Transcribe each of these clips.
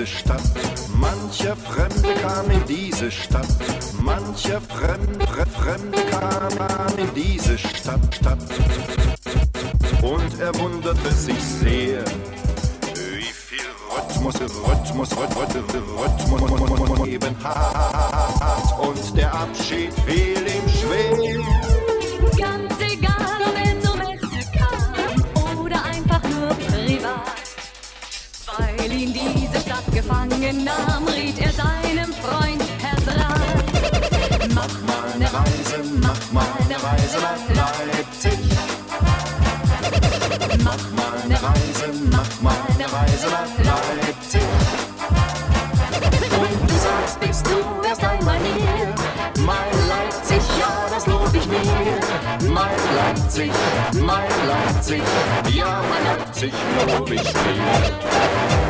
diese Stadt. Mancher Fremde kam in diese Stadt. Mancher Fremde, Fremde kam in diese Stadt, Stadt. Und er wunderte sich sehr, wie viel Rhythmus, Rhythmus, Rhythmus, Rhythmus eben hat. Und der Abschied fiel ihm schwer. Ganz egal, ob er zur Messe kam oder einfach nur privat. Weil ihn diese Stadt gefangen nahm, riet er seinem Freund Herr Draht. Mach mal eine Reise, mach mal eine Reise nach Leipzig. Mach mal eine Reise, mach mal eine Reise nach Leipzig. Und du sagst, bist du erst einmal hier. Mein Leipzig, ja, das lob ich mir. Mein Leipzig, mein Leipzig, ja, mein Leipzig lob ich mir.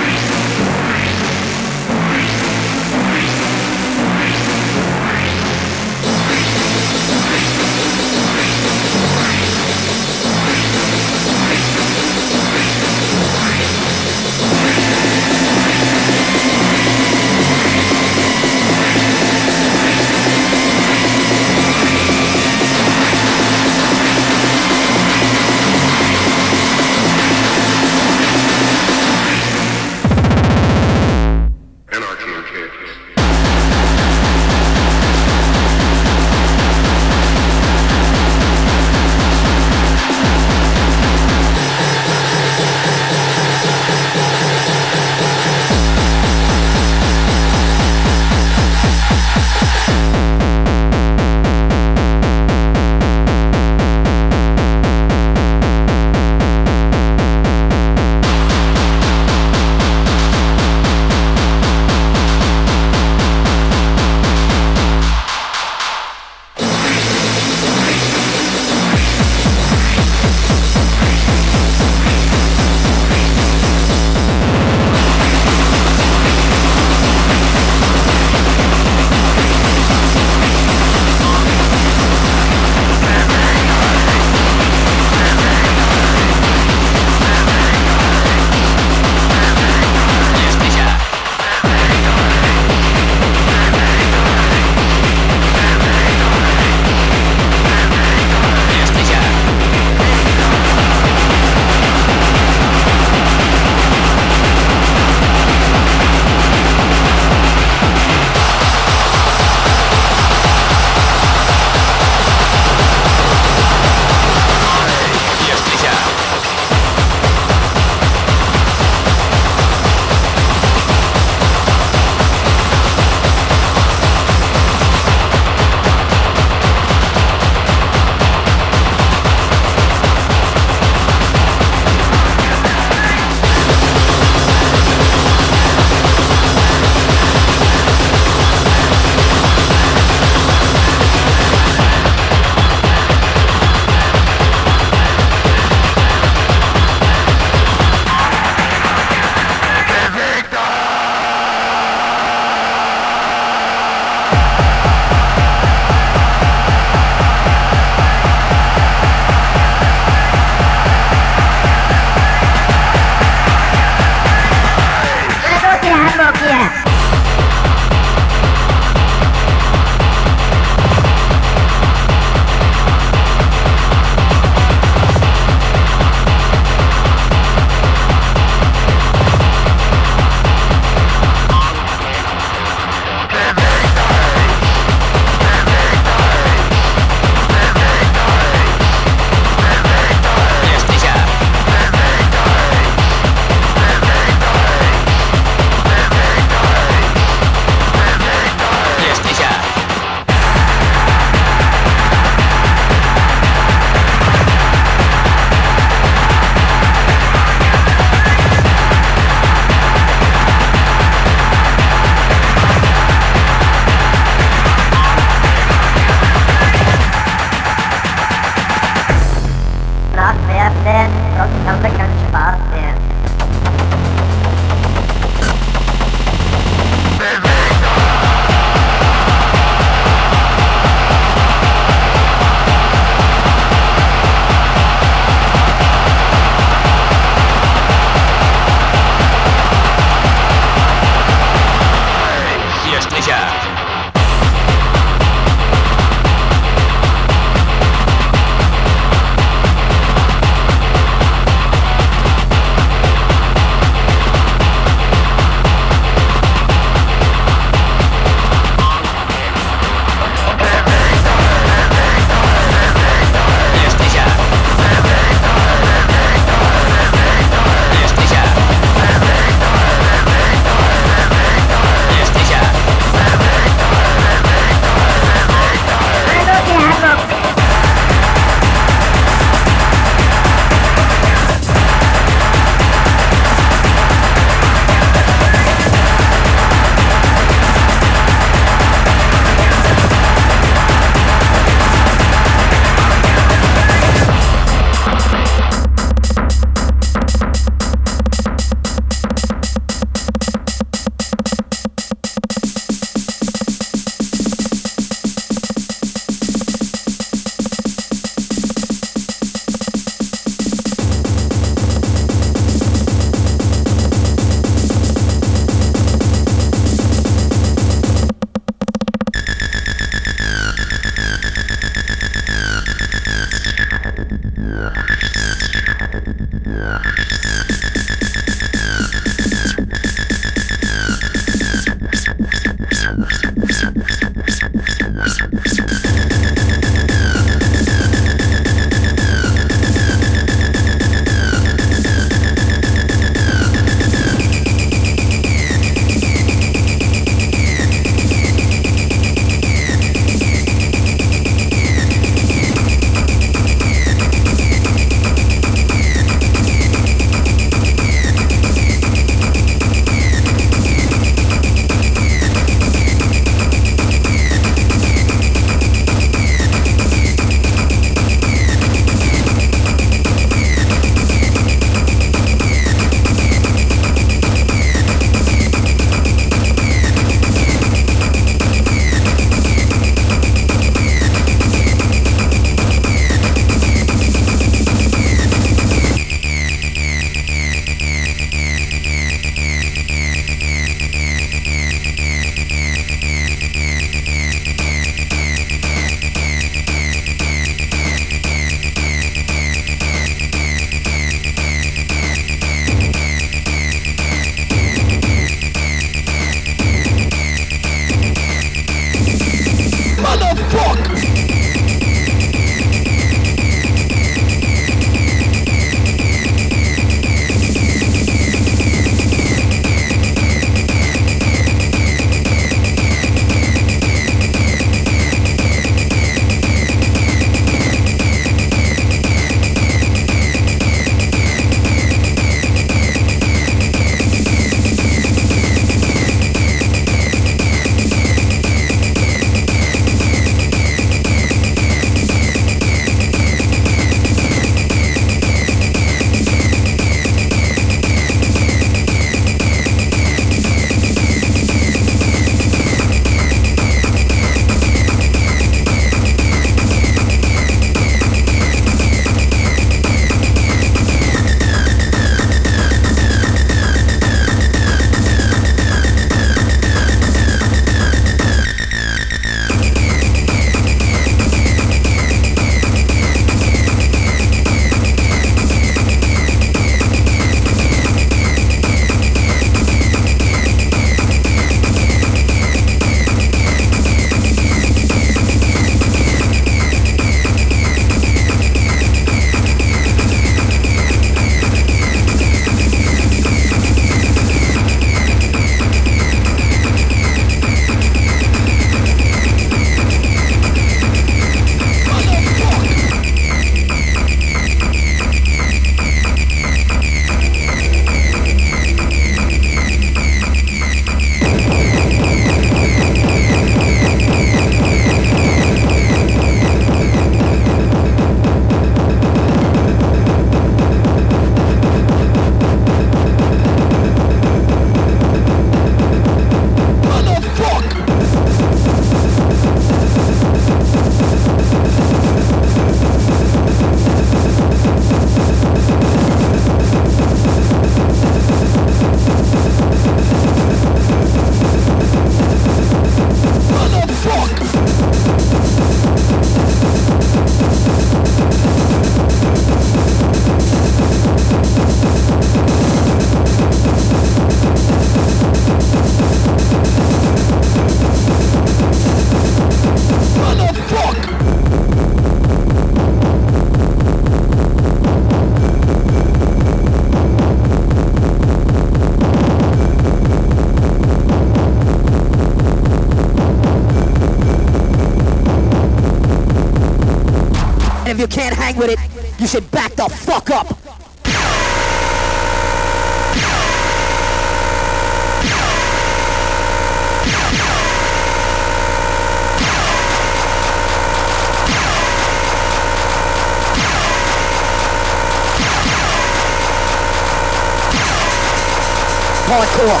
Hardcore.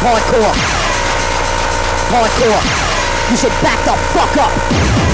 Hardcore. Hardcore. You should back the fuck up.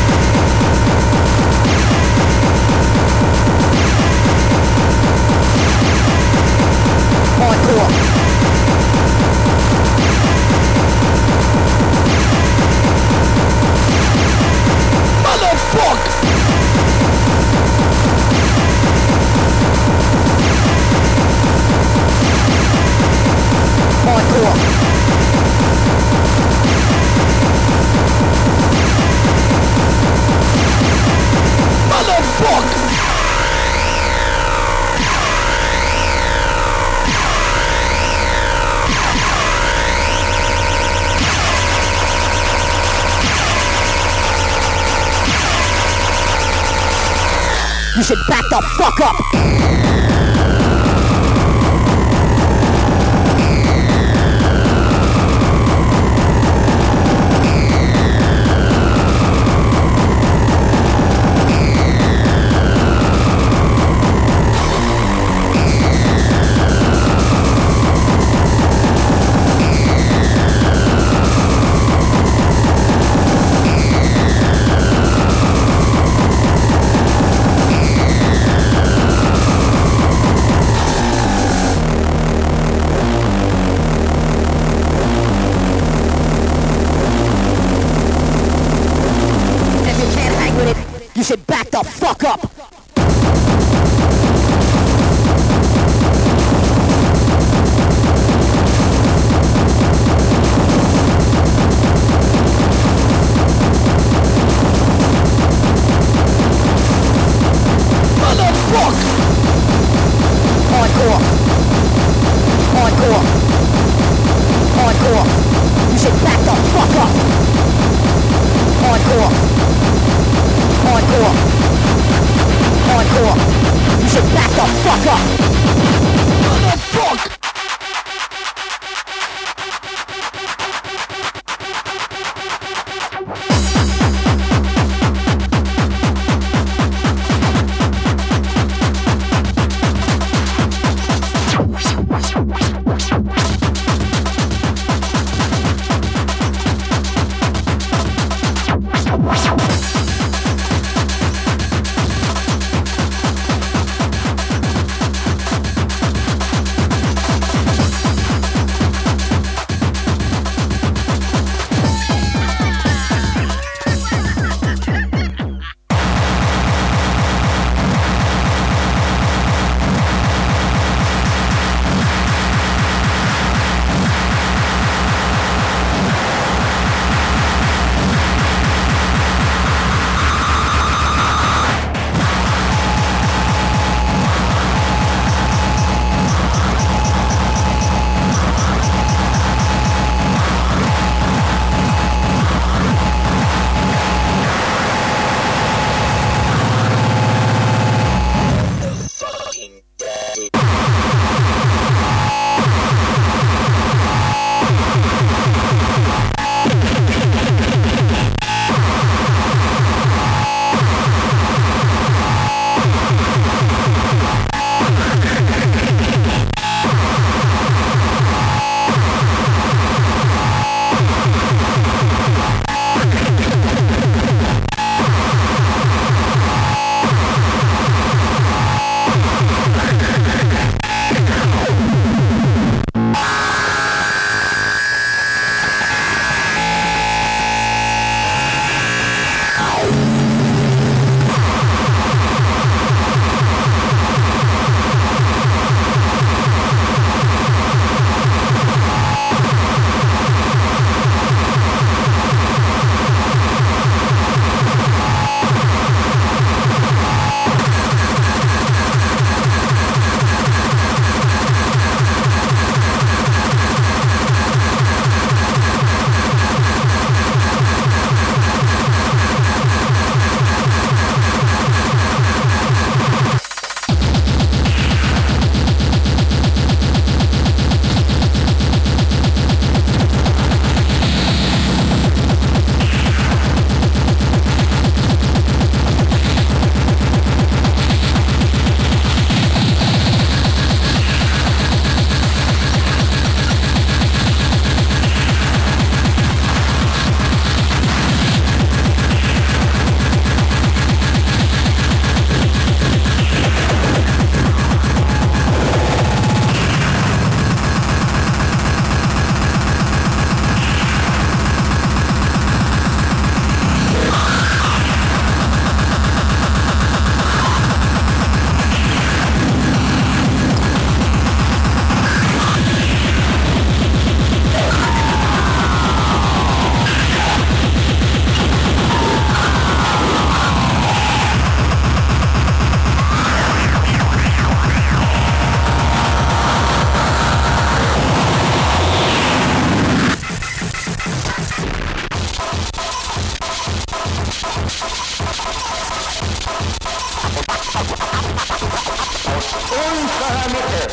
Heute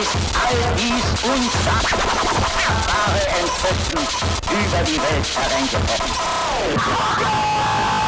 ist all dies unsagbare Entsetzen über die Welt hereingebrochen.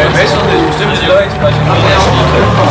Je vais me de l'oreille, je vais me mettre sur des.